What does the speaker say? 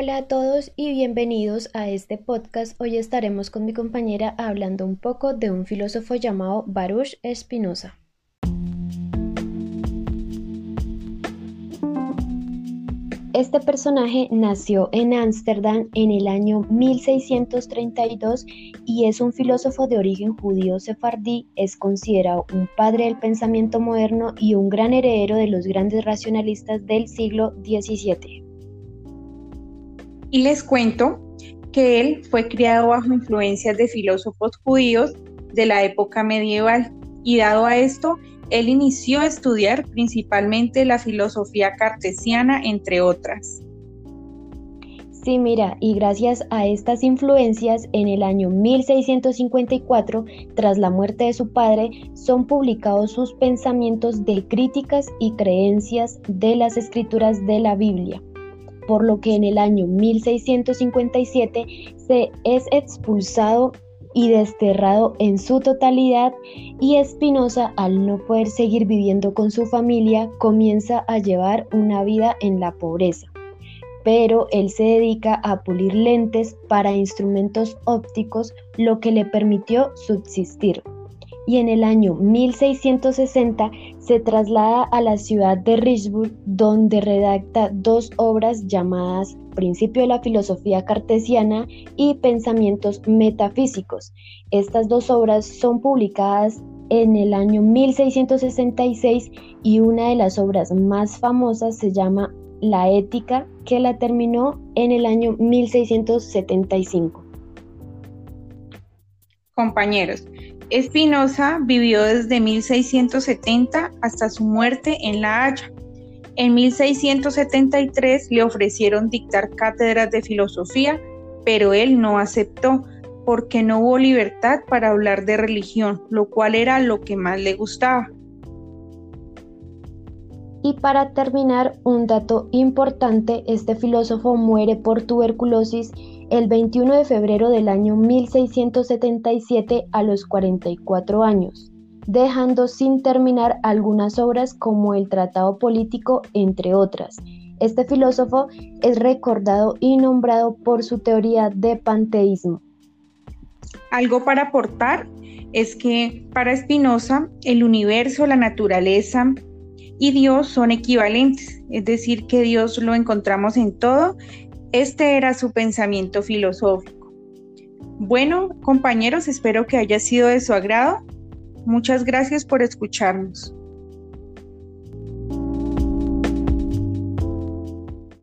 Hola a todos y bienvenidos a este podcast. Hoy estaremos con mi compañera hablando un poco de un filósofo llamado Baruch Spinoza. Este personaje nació en Ámsterdam en el año 1632 y es un filósofo de origen judío sefardí, es considerado un padre del pensamiento moderno y un gran heredero de los grandes racionalistas del siglo XVII. Y les cuento que él fue criado bajo influencias de filósofos judíos de la época medieval y dado a esto, él inició a estudiar principalmente la filosofía cartesiana, entre otras. Sí, mira, y gracias a estas influencias, en el año 1654, tras la muerte de su padre, son publicados sus pensamientos de críticas y creencias de las escrituras de la Biblia por lo que en el año 1657 se es expulsado y desterrado en su totalidad y Espinosa, al no poder seguir viviendo con su familia, comienza a llevar una vida en la pobreza. Pero él se dedica a pulir lentes para instrumentos ópticos, lo que le permitió subsistir y en el año 1660 se traslada a la ciudad de Richburg donde redacta dos obras llamadas Principio de la Filosofía Cartesiana y Pensamientos Metafísicos. Estas dos obras son publicadas en el año 1666 y una de las obras más famosas se llama La Ética, que la terminó en el año 1675. Compañeros, Espinosa vivió desde 1670 hasta su muerte en La Haya. En 1673 le ofrecieron dictar cátedras de filosofía, pero él no aceptó porque no hubo libertad para hablar de religión, lo cual era lo que más le gustaba. Y para terminar, un dato importante, este filósofo muere por tuberculosis el 21 de febrero del año 1677 a los 44 años, dejando sin terminar algunas obras como el Tratado Político, entre otras. Este filósofo es recordado y nombrado por su teoría de panteísmo. Algo para aportar es que para Spinoza el universo, la naturaleza y Dios son equivalentes, es decir, que Dios lo encontramos en todo este era su pensamiento filosófico. Bueno, compañeros, espero que haya sido de su agrado. Muchas gracias por escucharnos.